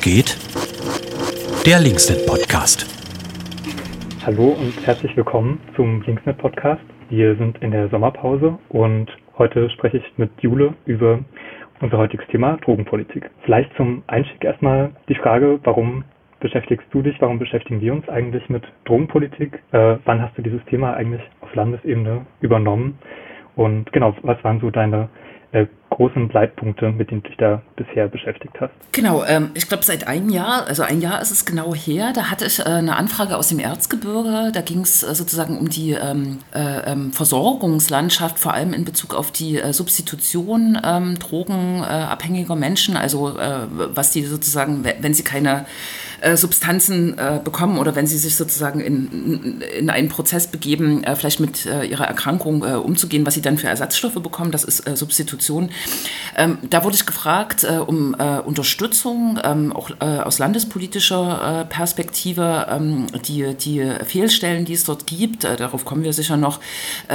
Geht? Der Linksnet Podcast. Hallo und herzlich willkommen zum Linksnet Podcast. Wir sind in der Sommerpause und heute spreche ich mit Jule über unser heutiges Thema Drogenpolitik. Vielleicht zum Einstieg erstmal die Frage, warum beschäftigst du dich, warum beschäftigen wir uns eigentlich mit Drogenpolitik? Äh, wann hast du dieses Thema eigentlich auf Landesebene übernommen? Und genau, was waren so deine großen Leitpunkte, mit denen du dich da bisher beschäftigt hast? Genau, ähm, ich glaube seit einem Jahr, also ein Jahr ist es genau her, da hatte ich äh, eine Anfrage aus dem Erzgebirge, da ging es äh, sozusagen um die ähm, äh, ähm, Versorgungslandschaft, vor allem in Bezug auf die äh, Substitution ähm, drogenabhängiger Menschen, also äh, was die sozusagen, wenn sie keine äh, Substanzen äh, bekommen oder wenn sie sich sozusagen in, in einen Prozess begeben, äh, vielleicht mit äh, ihrer Erkrankung äh, umzugehen, was sie dann für Ersatzstoffe bekommen, das ist Substitution. Ähm, da wurde ich gefragt um Unterstützung, ähm, auch aus landespolitischer Perspektive, ähm, die, die Fehlstellen, die es dort gibt, darauf kommen wir sicher noch,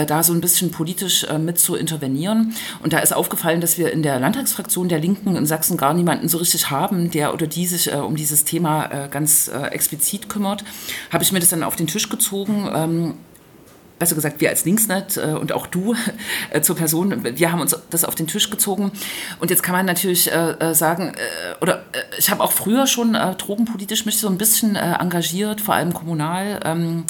da so ein bisschen politisch mit zu intervenieren. Und da ist aufgefallen, dass wir in der Landtagsfraktion der Linken in Sachsen gar niemanden so richtig haben, der oder die sich um dieses Thema äh, ganz äh, explizit kümmert, habe ich mir das dann auf den Tisch gezogen. Ähm, besser gesagt, wir als Linksnet äh, und auch du äh, zur Person, wir haben uns das auf den Tisch gezogen. Und jetzt kann man natürlich äh, äh sagen, oder ich habe auch früher schon drogenpolitisch mich so ein bisschen engagiert, vor allem kommunal ähm,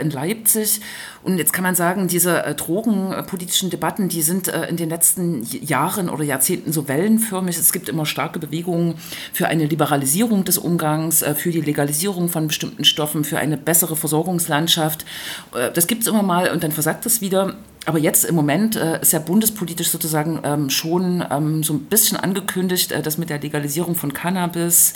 in Leipzig. Und jetzt kann man sagen, diese äh, drogenpolitischen Debatten, die sind äh, in den letzten Jahren oder Jahrzehnten so wellenförmig. Es gibt immer starke Bewegungen für eine Liberalisierung des Umgangs, äh, für die Legalisierung von bestimmten Stoffen, für eine bessere Versorgungslandschaft. Äh, das gibt es immer mal und dann versagt es wieder. Aber jetzt im Moment äh, ist ja bundespolitisch sozusagen ähm, schon ähm, so ein bisschen angekündigt, äh, dass mit der Legalisierung von Cannabis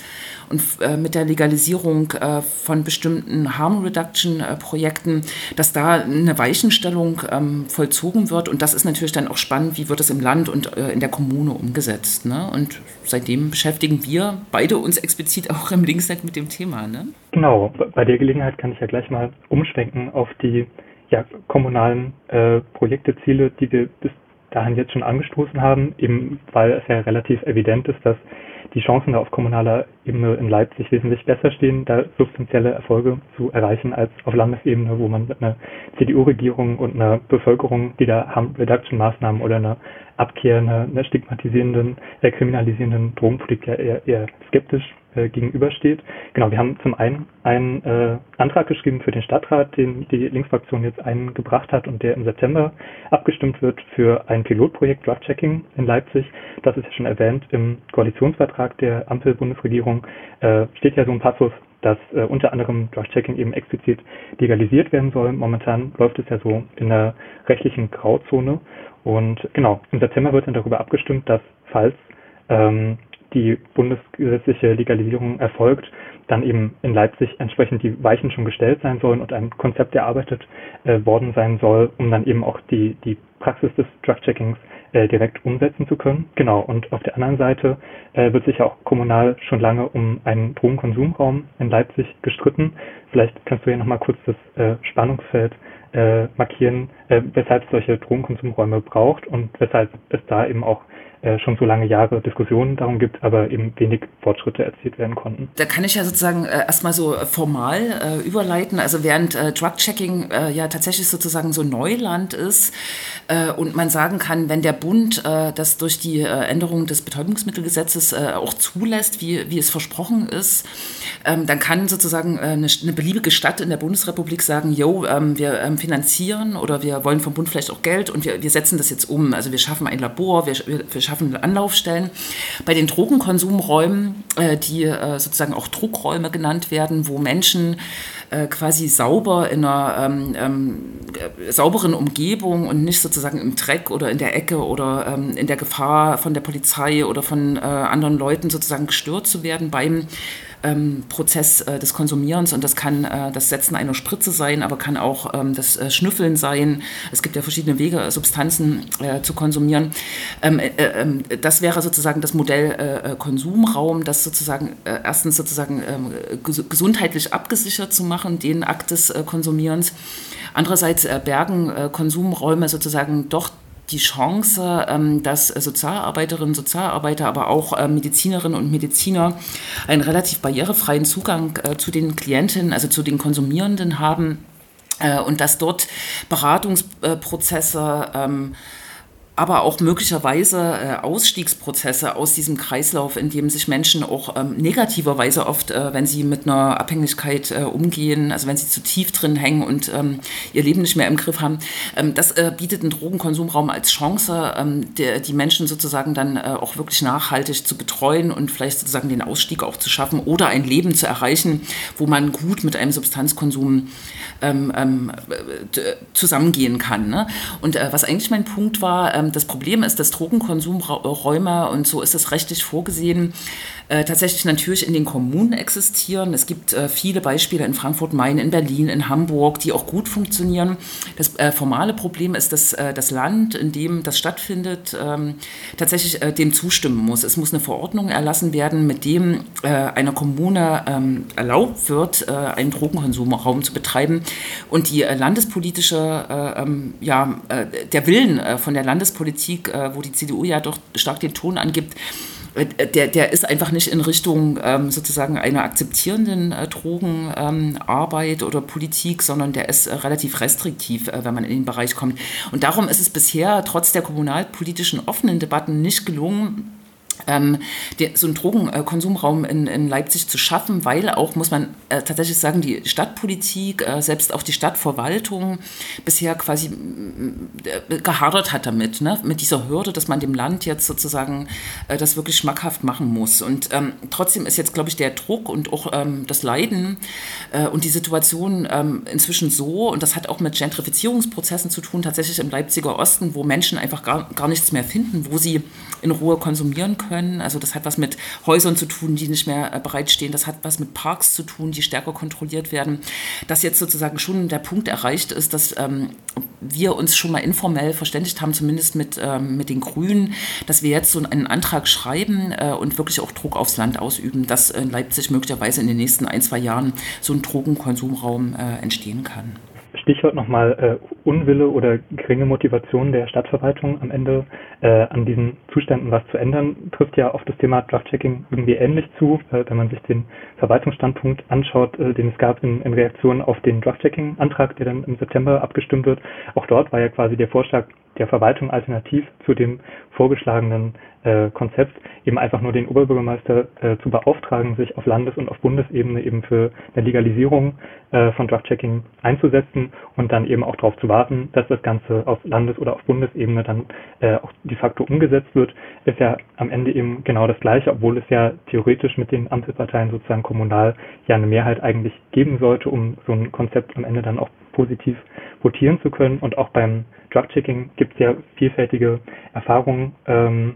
und äh, mit der Legalisierung äh, von bestimmten Harm Reduction Projekten, dass da eine Weichenstellung ähm, vollzogen wird. Und das ist natürlich dann auch spannend, wie wird es im Land und äh, in der Kommune umgesetzt. Ne? Und seitdem beschäftigen wir beide uns explizit auch im Linksnet mit dem Thema. Ne? Genau, bei der Gelegenheit kann ich ja gleich mal umschwenken auf die ja, kommunalen äh, Projekte, Ziele, die wir bis dahin jetzt schon angestoßen haben, eben weil es ja relativ evident ist, dass die Chancen da auf kommunaler Ebene in Leipzig wesentlich besser stehen, da substanzielle Erfolge zu erreichen als auf Landesebene, wo man mit einer CDU-Regierung und einer Bevölkerung, die da Harm Reduction Maßnahmen oder eine Abkehr einer, einer stigmatisierenden, äh, kriminalisierenden Drogenpolitik eher, eher skeptisch äh, gegenübersteht. Genau, wir haben zum einen einen äh, Antrag geschrieben für den Stadtrat, den die Linksfraktion jetzt eingebracht hat und der im September abgestimmt wird für ein Pilotprojekt Drug Checking in Leipzig. Das ist ja schon erwähnt im Koalitionsvertrag der Ampel-Bundesregierung. Äh, steht ja so ein Passus, dass äh, unter anderem Drug Checking eben explizit legalisiert werden soll. Momentan läuft es ja so in der rechtlichen Grauzone. Und genau, im September wird dann darüber abgestimmt, dass falls ähm, die bundesgesetzliche Legalisierung erfolgt, dann eben in Leipzig entsprechend die Weichen schon gestellt sein sollen und ein Konzept erarbeitet äh, worden sein soll, um dann eben auch die, die Praxis des Drug-Checkings äh, direkt umsetzen zu können. Genau, und auf der anderen Seite äh, wird sich ja auch kommunal schon lange um einen Drogenkonsumraum in Leipzig gestritten. Vielleicht kannst du ja nochmal kurz das äh, Spannungsfeld äh, markieren, äh, weshalb es solche Drogenkonsumräume braucht und weshalb es da eben auch äh, schon so lange Jahre Diskussionen darum gibt, aber eben wenig Fortschritte erzielt werden konnten. Da kann ich ja sozusagen äh, erstmal so formal äh, überleiten. Also während äh, Drug-Checking äh, ja tatsächlich sozusagen so Neuland ist äh, und man sagen kann, wenn der Bund das durch die Änderung des Betäubungsmittelgesetzes auch zulässt, wie, wie es versprochen ist, ähm, dann kann sozusagen eine, eine, beliebige Stadt in der Bundesrepublik sagen, jo, ähm, wir ähm, finanzieren oder wir wollen vom Bund vielleicht auch Geld und wir, wir setzen das jetzt um. Also wir schaffen ein Labor, wir, wir, wir schaffen Anlaufstellen. Bei den Drogenkonsumräumen, äh, die äh, sozusagen auch Druckräume genannt werden, wo Menschen äh, quasi sauber in einer ähm, ähm, sauberen Umgebung und nicht sozusagen im Dreck oder in der Ecke oder ähm, in der Gefahr von der Polizei oder von äh, anderen Leuten sozusagen gestört zu werden beim ähm, Prozess äh, des Konsumierens und das kann äh, das Setzen einer Spritze sein, aber kann auch ähm, das äh, Schnüffeln sein. Es gibt ja verschiedene Wege, äh, Substanzen äh, zu konsumieren. Ähm, äh, ähm, das wäre sozusagen das Modell Konsumraum, das sozusagen erstens sozusagen ähm, ges gesundheitlich abgesichert zu machen, den Akt des Konsumierens. Andererseits bergen Konsumräume sozusagen doch die Chance, ähm, dass Sozialarbeiterinnen, Sozialarbeiter, aber auch äh, Medizinerinnen und Mediziner einen relativ barrierefreien Zugang äh, zu den Klientinnen, also zu den Konsumierenden haben äh, und dass dort Beratungsprozesse ähm, aber auch möglicherweise äh, Ausstiegsprozesse aus diesem Kreislauf, in dem sich Menschen auch ähm, negativerweise oft, äh, wenn sie mit einer Abhängigkeit äh, umgehen, also wenn sie zu tief drin hängen und ähm, ihr Leben nicht mehr im Griff haben, ähm, das bietet ein Drogenkonsumraum als Chance, die Menschen sozusagen dann auch wirklich nachhaltig zu betreuen und vielleicht sozusagen den Ausstieg auch zu schaffen oder ein Leben zu erreichen, wo man gut mit einem Substanzkonsum zusammengehen kann. Ne? Und was eigentlich mein Punkt war, das Problem ist, dass Drogenkonsumräume, und so ist es rechtlich vorgesehen, äh, tatsächlich natürlich in den Kommunen existieren. Es gibt äh, viele Beispiele in Frankfurt-Main, in Berlin, in Hamburg, die auch gut funktionieren. Das äh, formale Problem ist, dass äh, das Land, in dem das stattfindet, ähm, tatsächlich äh, dem zustimmen muss. Es muss eine Verordnung erlassen werden, mit dem einer Kommune ähm, erlaubt wird, einen Drogenkonsumraum zu betreiben. Und die landespolitische, ähm, ja, der Willen von der Landespolitik, wo die CDU ja doch stark den Ton angibt, der, der ist einfach nicht in Richtung ähm, sozusagen einer akzeptierenden äh, Drogenarbeit ähm, oder Politik, sondern der ist äh, relativ restriktiv, äh, wenn man in den Bereich kommt. Und darum ist es bisher trotz der kommunalpolitischen offenen Debatten nicht gelungen, ähm, der, so einen Drogenkonsumraum in, in, Leipzig zu schaffen, weil auch, muss man äh, tatsächlich sagen, die Stadtpolitik, äh, selbst auch die Stadtverwaltung bisher quasi äh, gehadert hat damit, ne? mit dieser Hürde, dass man dem Land jetzt sozusagen äh, das wirklich schmackhaft machen muss. Und ähm, trotzdem ist jetzt, glaube ich, der Druck und auch ähm, das Leiden äh, und die Situation ähm, inzwischen so, und das hat auch mit Gentrifizierungsprozessen zu tun, tatsächlich im Leipziger Osten, wo Menschen einfach gar, gar nichts mehr finden, wo sie in Ruhe konsumieren können können. Also das hat was mit Häusern zu tun, die nicht mehr äh, bereitstehen. Das hat was mit Parks zu tun, die stärker kontrolliert werden. Dass jetzt sozusagen schon der Punkt erreicht ist, dass ähm, wir uns schon mal informell verständigt haben, zumindest mit, ähm, mit den Grünen, dass wir jetzt so einen Antrag schreiben äh, und wirklich auch Druck aufs Land ausüben, dass in Leipzig möglicherweise in den nächsten ein, zwei Jahren so ein Drogenkonsumraum äh, entstehen kann. Stichwort nochmal äh, Unwille oder geringe Motivation der Stadtverwaltung am Ende äh, an diesen Zuständen was zu ändern, trifft ja auf das Thema Draftchecking irgendwie ähnlich zu, äh, wenn man sich den Verwaltungsstandpunkt anschaut, äh, den es gab in, in Reaktion auf den Draftchecking-Antrag, der dann im September abgestimmt wird. Auch dort war ja quasi der Vorschlag der Verwaltung alternativ zu dem vorgeschlagenen äh, Konzept, eben einfach nur den Oberbürgermeister äh, zu beauftragen, sich auf Landes- und auf Bundesebene eben für eine Legalisierung äh, von Drug-Checking einzusetzen und dann eben auch darauf zu warten, dass das Ganze auf Landes- oder auf Bundesebene dann äh, auch de facto umgesetzt wird, ist ja am Ende eben genau das Gleiche, obwohl es ja theoretisch mit den Ampelparteien sozusagen kommunal ja eine Mehrheit eigentlich geben sollte, um so ein Konzept am Ende dann auch positiv votieren zu können. Und auch beim Drug-Checking gibt es ja vielfältige Erfahrungen. Ähm,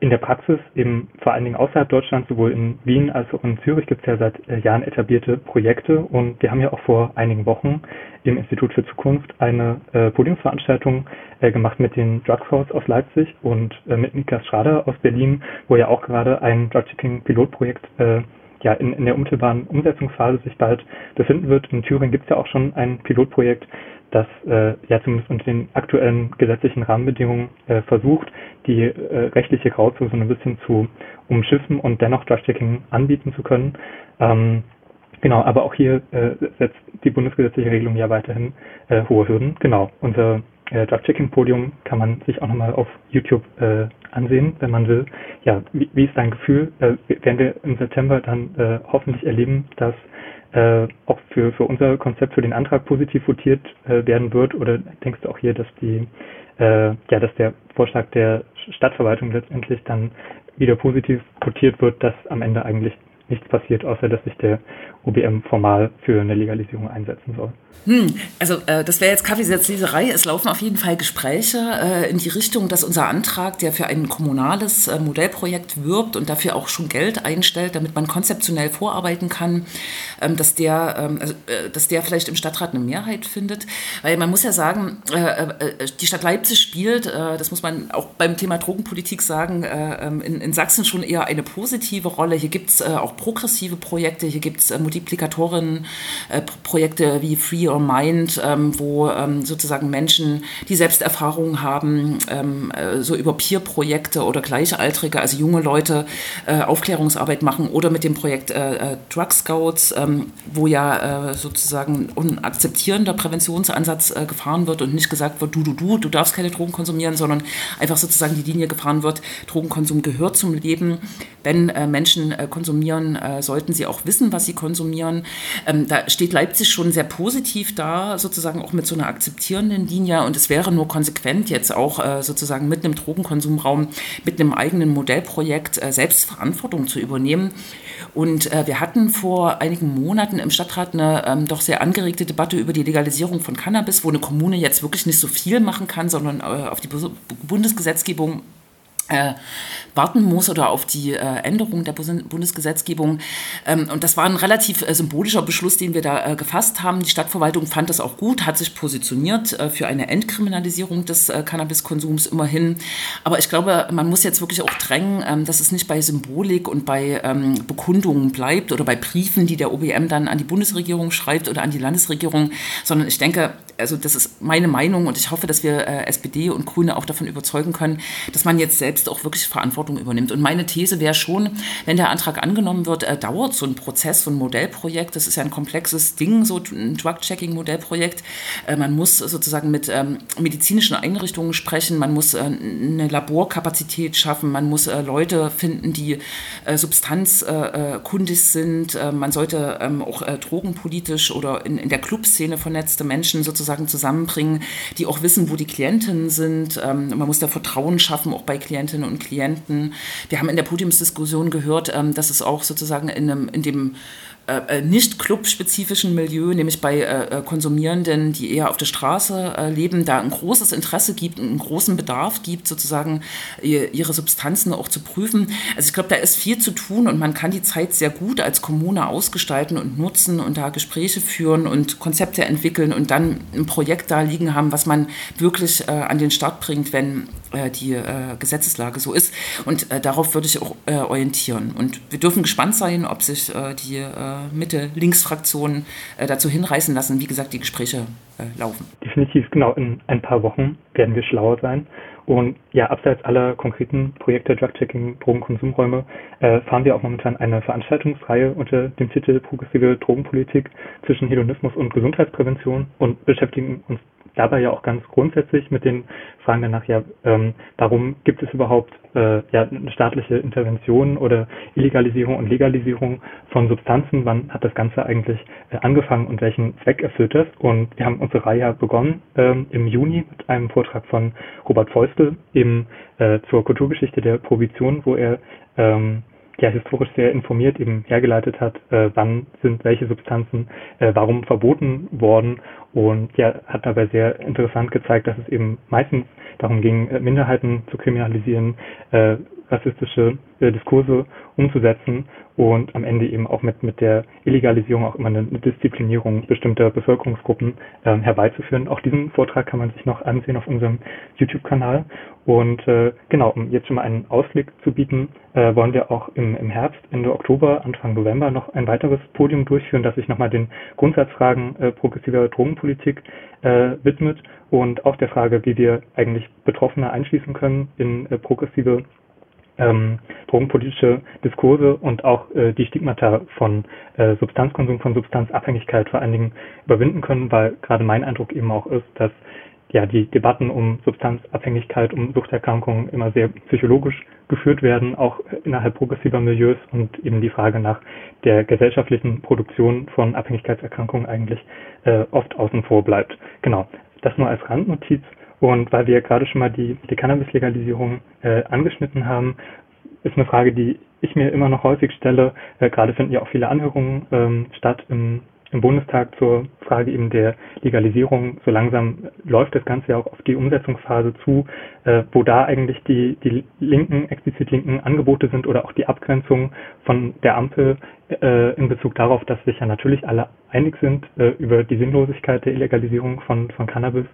in der Praxis, eben vor allen Dingen außerhalb Deutschlands, sowohl in Wien als auch in Zürich, gibt es ja seit äh, Jahren etablierte Projekte und wir haben ja auch vor einigen Wochen im Institut für Zukunft eine äh, Podiumsveranstaltung äh, gemacht mit den Drug Force aus Leipzig und äh, mit Niklas Schrader aus Berlin, wo ja auch gerade ein Drug-Checking-Pilotprojekt äh, ja in, in der unmittelbaren Umsetzungsphase sich bald befinden wird. In Thüringen gibt es ja auch schon ein Pilotprojekt, das äh, ja zumindest unter den aktuellen gesetzlichen Rahmenbedingungen äh, versucht, die äh, rechtliche Grauzone so ein bisschen zu umschiffen und dennoch Drug-Checking anbieten zu können. Ähm, genau, aber auch hier äh, setzt die bundesgesetzliche Regelung ja weiterhin äh, hohe Hürden. Genau, unser äh, Drug-Checking-Podium kann man sich auch nochmal auf YouTube äh, ansehen, wenn man will. Ja, wie, wie ist dein Gefühl? Äh, werden wir im September dann äh, hoffentlich erleben, dass äh, auch für, für unser Konzept, für den Antrag positiv votiert äh, werden wird? Oder denkst du auch hier, dass die, äh, ja, dass der Vorschlag der Stadtverwaltung letztendlich dann wieder positiv votiert wird, dass am Ende eigentlich nichts passiert, außer dass sich der OBM formal für eine Legalisierung einsetzen soll. Hm, also äh, das wäre jetzt Kaffeesatzleserei. Es laufen auf jeden Fall Gespräche äh, in die Richtung, dass unser Antrag, der für ein kommunales äh, Modellprojekt wirbt und dafür auch schon Geld einstellt, damit man konzeptionell vorarbeiten kann, ähm, dass, der, ähm, also, äh, dass der vielleicht im Stadtrat eine Mehrheit findet. Weil man muss ja sagen, äh, äh, die Stadt Leipzig spielt, das muss man auch beim Thema Drogenpolitik sagen, ähm, in, in Sachsen schon eher eine positive Rolle. Hier gibt es auch progressive Projekte. Hier gibt es äh, Multiplikatoren-Projekte äh, wie Free Your Mind, ähm, wo ähm, sozusagen Menschen, die Selbsterfahrungen haben, ähm, äh, so über Peer-Projekte oder Gleichaltrige, also junge Leute, äh, Aufklärungsarbeit machen oder mit dem Projekt äh, äh, Drug Scouts, ähm, wo ja sozusagen ein akzeptierender Präventionsansatz gefahren wird und nicht gesagt wird, du, du, du, du darfst keine Drogen konsumieren, sondern einfach sozusagen die Linie gefahren wird, Drogenkonsum gehört zum Leben. Wenn Menschen äh, konsumieren, äh, sollten sie auch wissen, was sie konsumieren. Ähm, da steht Leipzig schon sehr positiv da, sozusagen auch mit so einer akzeptierenden Linie. Und es wäre nur konsequent, jetzt auch äh, sozusagen mit einem Drogenkonsumraum, mit einem eigenen Modellprojekt äh, Selbstverantwortung zu übernehmen. Und äh, wir hatten vor einigen Monaten im Stadtrat eine ähm, doch sehr angeregte Debatte über die Legalisierung von Cannabis, wo eine Kommune jetzt wirklich nicht so viel machen kann, sondern auf die Bundesgesetzgebung äh, warten muss oder auf die äh, Änderung der Bundesgesetzgebung. Ähm, und das war ein relativ äh, symbolischer Beschluss, den wir da äh, gefasst haben. Die Stadtverwaltung fand das auch gut, hat sich positioniert äh, für eine Entkriminalisierung des äh, Cannabiskonsums immerhin. Aber ich glaube, man muss jetzt wirklich auch drängen, ähm, dass es nicht bei Symbolik und bei ähm, Bekundungen bleibt oder bei Briefen, die der OBM dann an die Bundesregierung schreibt oder an die Landesregierung, sondern ich denke, also das ist meine Meinung und ich hoffe, dass wir SPD und Grüne auch davon überzeugen können, dass man jetzt selbst selbst auch wirklich Verantwortung übernimmt. Und meine These wäre schon, wenn der Antrag angenommen wird, äh, dauert so ein Prozess, so ein Modellprojekt, das ist ja ein komplexes Ding, so ein Drug-Checking-Modellprojekt. Äh, man muss sozusagen mit ähm, medizinischen Einrichtungen sprechen, man muss äh, eine Laborkapazität schaffen, man muss äh, Leute finden, die äh, substanzkundig sind, äh, man sollte ähm, auch drogenpolitisch oder in, in der Clubszene vernetzte Menschen sozusagen zusammenbringen, die auch wissen, wo die Klientinnen sind. Ähm, man muss da Vertrauen schaffen, auch bei Klienten Klientinnen und Klienten. Wir haben in der Podiumsdiskussion gehört, ähm, dass es auch sozusagen in, einem, in dem äh, äh, nicht clubspezifischen Milieu, nämlich bei äh, äh, Konsumierenden, die eher auf der Straße leben, da ein großes Interesse gibt, einen großen Bedarf gibt, sozusagen ihre Substanzen auch zu prüfen. Also ich glaube, da ist viel zu tun und man kann die Zeit sehr gut als Kommune ausgestalten und nutzen und da Gespräche führen und Konzepte entwickeln und dann ein Projekt da liegen haben, was man wirklich an den Start bringt, wenn die Gesetzeslage so ist. Und darauf würde ich auch orientieren. Und wir dürfen gespannt sein, ob sich die Mitte-Links-Fraktionen äh, dazu hinreißen lassen, wie gesagt, die Gespräche äh, laufen. Definitiv, genau. In ein paar Wochen werden wir schlauer sein. Und ja, abseits aller konkreten Projekte Drug-Checking, Drogenkonsumräume, äh, fahren wir auch momentan eine Veranstaltungsreihe unter dem Titel Progressive Drogenpolitik zwischen Hedonismus und Gesundheitsprävention und beschäftigen uns dabei ja auch ganz grundsätzlich mit den Fragen danach, ja, ähm, warum gibt es überhaupt äh, ja, staatliche Intervention oder Illegalisierung und Legalisierung von Substanzen? Wann hat das Ganze eigentlich äh, angefangen und welchen Zweck erfüllt das? Und wir haben unsere Reihe begonnen ähm, im Juni mit einem Vortrag von Robert Feustel eben äh, zur Kulturgeschichte der Prohibition, wo er ähm, ja historisch sehr informiert eben hergeleitet hat, äh, wann sind welche Substanzen äh, warum verboten worden. Und ja hat dabei sehr interessant gezeigt, dass es eben meistens darum ging, äh, Minderheiten zu kriminalisieren, äh, rassistische äh, Diskurse umzusetzen und am Ende eben auch mit, mit der Illegalisierung auch immer eine, eine Disziplinierung bestimmter Bevölkerungsgruppen ähm, herbeizuführen. Auch diesen Vortrag kann man sich noch ansehen auf unserem YouTube-Kanal. Und äh, genau, um jetzt schon mal einen Ausblick zu bieten, äh, wollen wir auch im, im Herbst, Ende Oktober, Anfang November noch ein weiteres Podium durchführen, das sich nochmal den Grundsatzfragen äh, progressiver Drogenpolitik äh, widmet und auch der Frage, wie wir eigentlich Betroffene einschließen können in äh, progressive ähm, drogenpolitische Diskurse und auch äh, die Stigmata von äh, Substanzkonsum, von Substanzabhängigkeit vor allen Dingen überwinden können, weil gerade mein Eindruck eben auch ist, dass ja die Debatten um Substanzabhängigkeit, um Suchterkrankungen immer sehr psychologisch geführt werden, auch innerhalb progressiver Milieus und eben die Frage nach der gesellschaftlichen Produktion von Abhängigkeitserkrankungen eigentlich äh, oft außen vor bleibt. Genau, das nur als Randnotiz. Und weil wir gerade schon mal die, die Cannabis-Legalisierung äh, angeschnitten haben, ist eine Frage, die ich mir immer noch häufig stelle. Äh, gerade finden ja auch viele Anhörungen ähm, statt im, im Bundestag zur Frage eben der Legalisierung. So langsam läuft das Ganze ja auch auf die Umsetzungsphase zu, äh, wo da eigentlich die, die linken, explizit linken Angebote sind oder auch die Abgrenzung von der Ampel äh, in Bezug darauf, dass sich ja natürlich alle einig sind äh, über die Sinnlosigkeit der Illegalisierung von, von Cannabis,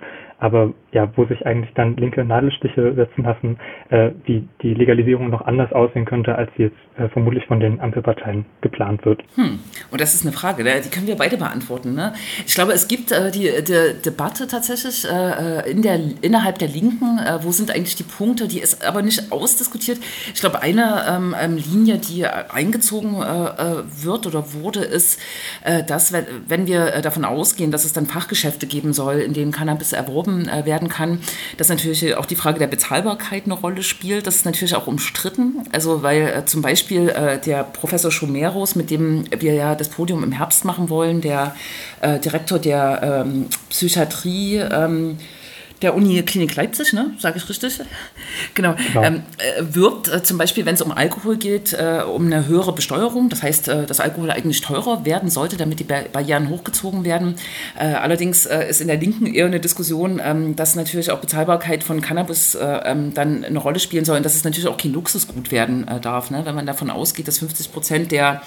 aber ja, wo sich eigentlich dann linke Nadelstiche setzen lassen, äh, wie die Legalisierung noch anders aussehen könnte, als sie jetzt äh, vermutlich von den Ampelparteien geplant wird. Hm. Und das ist eine Frage, die können wir beide beantworten. Ne? Ich glaube, es gibt äh, die, die, Debatte tatsächlich äh, in der, innerhalb der Linken, wo sind eigentlich die Punkte, die ist aber nicht ausdiskutiert. Ich glaube, eine ähm, ähm Linie, die eingezogen wird oder wurde, ist, dass wenn, wenn wir davon ausgehen, dass es dann Fachgeschäfte geben soll, in denen Cannabis erworben werden kann, dass natürlich auch die Frage der Bezahlbarkeit eine Rolle spielt. Das ist natürlich auch umstritten. Also weil zum Beispiel der Professor Schumeros, mit dem wir ja das Podium im Herbst machen wollen, der Direktor der ähm, Psychiatrie, ähm, der Uniklinik Leipzig, ne? sage ich richtig? Genau. genau. Ähm, äh, wirbt äh, zum Beispiel, wenn es um Alkohol geht, äh, um eine höhere Besteuerung. Das heißt, äh, dass Alkohol eigentlich teurer werden sollte, damit die Barrieren hochgezogen werden. Äh, allerdings äh, ist in der Linken eher eine Diskussion, ähm, dass natürlich auch Bezahlbarkeit von Cannabis ähm, dann eine Rolle spielen soll und dass es natürlich auch kein Luxusgut werden darf. Ne? Wenn man davon ausgeht, dass 50 Prozent der,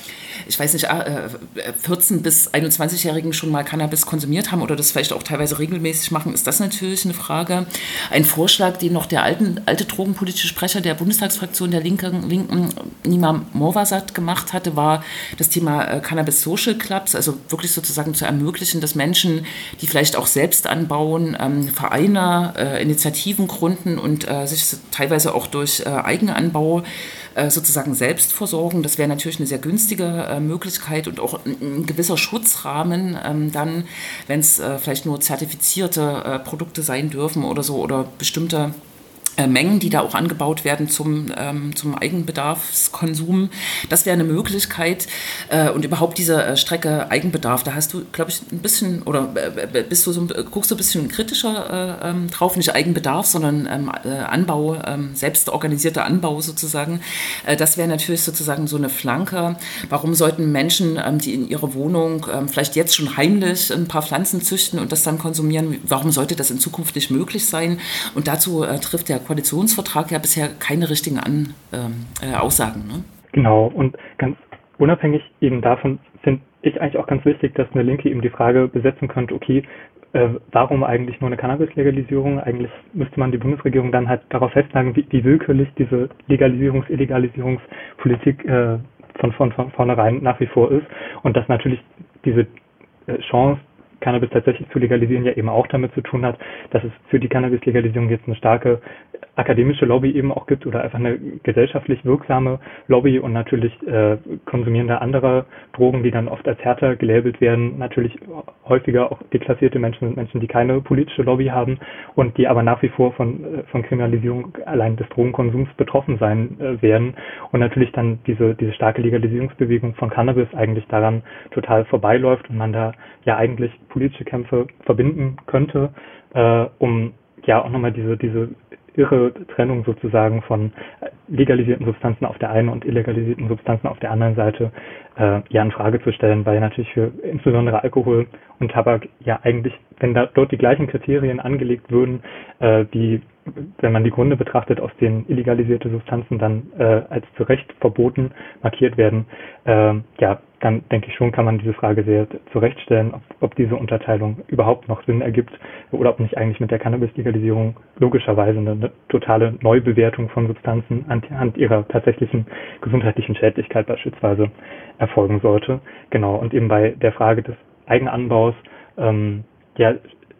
ich weiß nicht, 14- bis 21-Jährigen schon mal Cannabis konsumiert haben oder das vielleicht auch teilweise regelmäßig machen, ist das natürlich eine Frage. Frage. Ein Vorschlag, den noch der alten, alte drogenpolitische Sprecher der Bundestagsfraktion der Linken, Linken Nima Morvasat gemacht hatte, war das Thema äh, Cannabis Social Clubs, also wirklich sozusagen zu ermöglichen, dass Menschen, die vielleicht auch selbst anbauen, ähm, Vereine, äh, Initiativen gründen und äh, sich teilweise auch durch Eigenanbau sozusagen selbst versorgen. Das wäre natürlich eine sehr günstige Möglichkeit und auch ein, gewisser Schutzrahmen ähm, dann, wenn es vielleicht nur zertifizierte Produkte sein dürfen oder so oder bestimmte Mengen, die da auch angebaut werden zum, ähm, zum Eigenbedarfskonsum. Das wäre eine Möglichkeit. Äh, und überhaupt diese äh, Strecke Eigenbedarf, da hast du, glaube ich, ein bisschen, oder äh, bist du so, guckst du ein bisschen kritischer äh, ähm, drauf, nicht Eigenbedarf, sondern ähm, äh, Anbau, ähm, selbst organisierter Anbau sozusagen. das wäre natürlich sozusagen so eine Flanke. Warum sollten Menschen, ähm, die in ihrer Wohnung ähm, vielleicht jetzt schon heimlich ein paar Pflanzen züchten und das dann konsumieren, warum sollte das in Zukunft nicht möglich sein? Und dazu trifft der Koalitionsvertrag ja bisher keine richtigen An, ähm, äh, Aussagen. Ne? Genau, und ganz unabhängig eben davon finde ich eigentlich auch ganz wichtig, dass eine Linke eben die Frage besetzen könnte, okay, äh, warum eigentlich nur eine Cannabis-Legalisierung? Eigentlich müsste man die Bundesregierung dann halt darauf festnageln, wie, wie willkürlich diese Legalisierungs-, Illegalisierungspolitik äh, von, von, von vornherein nach wie vor ist und dass natürlich diese äh, Chance Cannabis tatsächlich zu legalisieren, ja eben auch damit zu tun hat, dass es für die Cannabis-Legalisierung jetzt eine starke akademische Lobby eben auch gibt oder einfach eine gesellschaftlich wirksame Lobby und natürlich äh, konsumierende anderer Drogen, die dann oft als härter gelabelt werden, natürlich häufiger auch deklassierte Menschen sind Menschen, die keine politische Lobby haben und die aber nach wie vor von, äh, von Kriminalisierung allein des Drogenkonsums betroffen sein äh, werden. Und natürlich dann diese, diese starke Legalisierungsbewegung von Cannabis eigentlich daran total vorbeiläuft und man da ja eigentlich politische Kämpfe verbinden könnte, äh, um ja auch nochmal diese, diese irre Trennung sozusagen von legalisierten Substanzen auf der einen und illegalisierten Substanzen auf der anderen Seite äh, ja in Frage zu stellen, weil natürlich für insbesondere Alkohol und Tabak ja eigentlich, wenn da dort die gleichen Kriterien angelegt würden, äh, wie wenn man die Gründe betrachtet, aus denen illegalisierte Substanzen dann äh, als zu Recht verboten markiert werden, äh, ja, dann denke ich schon, kann man diese Frage sehr zurechtstellen, ob, ob diese Unterteilung überhaupt noch Sinn ergibt oder ob nicht eigentlich mit der Cannabis-Legalisierung logischerweise eine, eine, totale Neubewertung von Substanzen anhand ihrer tatsächlichen gesundheitlichen Schädlichkeit beispielsweise erfolgen sollte. Genau, und eben bei der Frage des Eigenanbaus ähm, ja,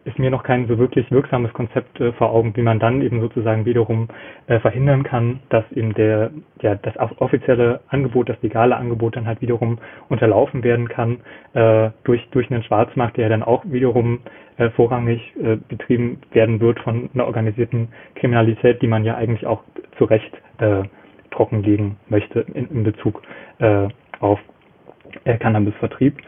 ist mir noch kein so wirklich wirksames Konzept äh, vor Augen, wie man dann eben sozusagen wiederum äh, verhindern kann, dass eben der, ja, das offizielle Angebot, das legale Angebot dann halt wiederum unterlaufen werden kann äh, durch, durch einen Schwarzmarkt, der dann auch wiederum äh, vorrangig äh, betrieben werden wird von einer organisierten Kriminalität, die man ja eigentlich auch zu Recht äh, trockenlegen möchte in, in Bezug auf Cannabisvertrieb.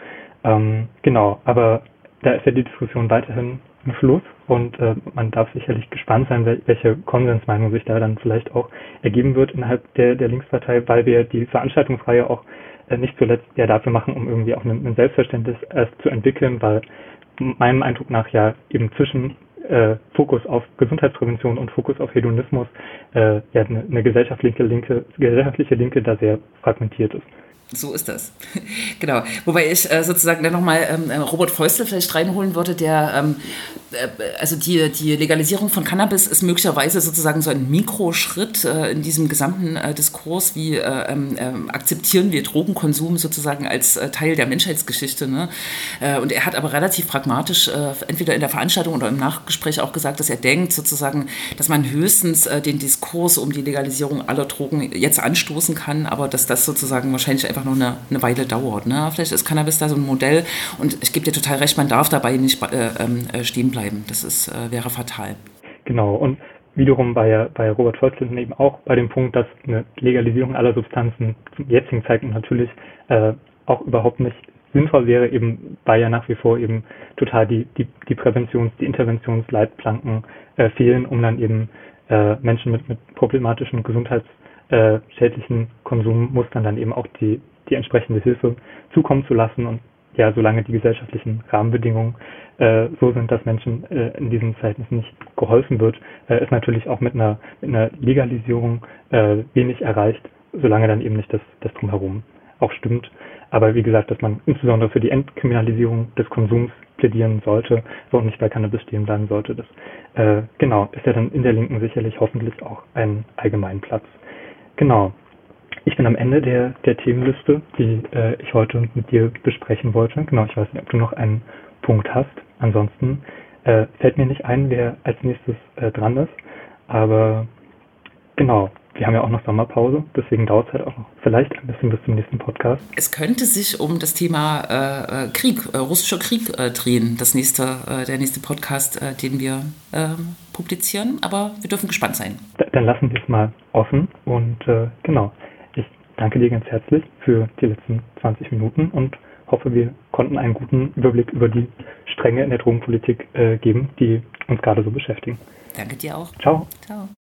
Ähm, genau, aber da ist ja die Diskussion weiterhin im Fluss und äh, man darf sicherlich gespannt sein, wel welche Konsensmeinung sich da dann vielleicht auch ergeben wird innerhalb der, der Linkspartei, weil wir die Veranstaltungsreihe auch äh, nicht zuletzt ja dafür machen, um irgendwie auch ein, ein Selbstverständnis erst zu entwickeln, weil meinem Eindruck nach ja eben zwischen äh, Fokus auf Gesundheitsprävention und Fokus auf Hedonismus äh, ja eine, eine gesellschaftliche Linke, gesellschaftliche Linke da sehr fragmentiert ist. So ist das. genau. Wobei ich äh, sozusagen dann nochmal ähm, äh, Robert Feustel vielleicht reinholen würde, der, ähm, äh, also die, die Legalisierung von Cannabis ist möglicherweise sozusagen so ein Mikroschritt äh, in diesem gesamten äh, Diskurs, wie äh, ähm, ähm, akzeptieren wir Drogenkonsum sozusagen als Teil der Menschheitsgeschichte. Ne? und er hat aber relativ pragmatisch, entweder in der Veranstaltung oder im Nachgespräch auch gesagt, dass er denkt sozusagen, dass man höchstens den Diskurs um die Legalisierung aller Drogen jetzt anstoßen kann, aber dass das sozusagen wahrscheinlich einfach noch eine, eine Weile dauert. Ne? Vielleicht ist Cannabis da so ein Modell und ich gebe dir total recht, man darf dabei nicht äh, ähm, äh, stehen bleiben. Das ist, äh, wäre fatal. Genau, und wiederum bei, bei Robert Volkswagen eben auch bei dem Punkt, dass eine Legalisierung aller Substanzen zum jetzigen Zeitpunkt natürlich äh, auch überhaupt nicht sinnvoll wäre, eben weil ja nach wie vor eben total die, die, die Präventions-, die Interventionsleitplanken äh, fehlen, um dann eben äh, Menschen mit, mit problematischen gesundheitsschädlichen äh, Konsummustern dann eben auch die, die entsprechende Hilfe zukommen zu lassen und ja, solange die gesellschaftlichen Rahmenbedingungen äh, so sind, dass Menschen äh, in diesen Verhältnissen nicht geholfen wird, äh, ist natürlich auch mit einer, mit einer Legalisierung äh, wenig erreicht, solange dann eben nicht das, das Drumherum auch stimmt. Aber wie gesagt, dass man insbesondere für die Entkriminalisierung des Konsums plädieren sollte und nicht bei Cannabis stehen bleiben sollte, das äh, genau ist ja dann in der Linken sicherlich hoffentlich auch ein Allgemeinplatz. Genau. Ich bin am Ende der, der Themenliste, die äh, ich heute mit dir besprechen wollte. Genau, ich weiß nicht, ob du noch einen Punkt hast. Ansonsten äh, fällt mir nicht ein, wer als nächstes äh, dran ist. Aber genau, wir haben ja auch noch Sommerpause, deswegen dauert es halt auch noch vielleicht ein bisschen bis zum nächsten Podcast. Es könnte sich um das Thema äh, äh Krieg, äh, russischer Krieg äh, drehen, das nächste, äh, der nächste Podcast, äh, den wir ähm, publizieren, aber wir dürfen gespannt sein. Da, dann lassen wir es mal offen und genau, ich danke dir ganz herzlich für die letzten 20 Minuten und hoffe, wir konnten einen guten Überblick über die Stränge in der Drogenpolitik geben, die uns gerade so beschäftigen. Danke dir auch. Ciao. Ciao.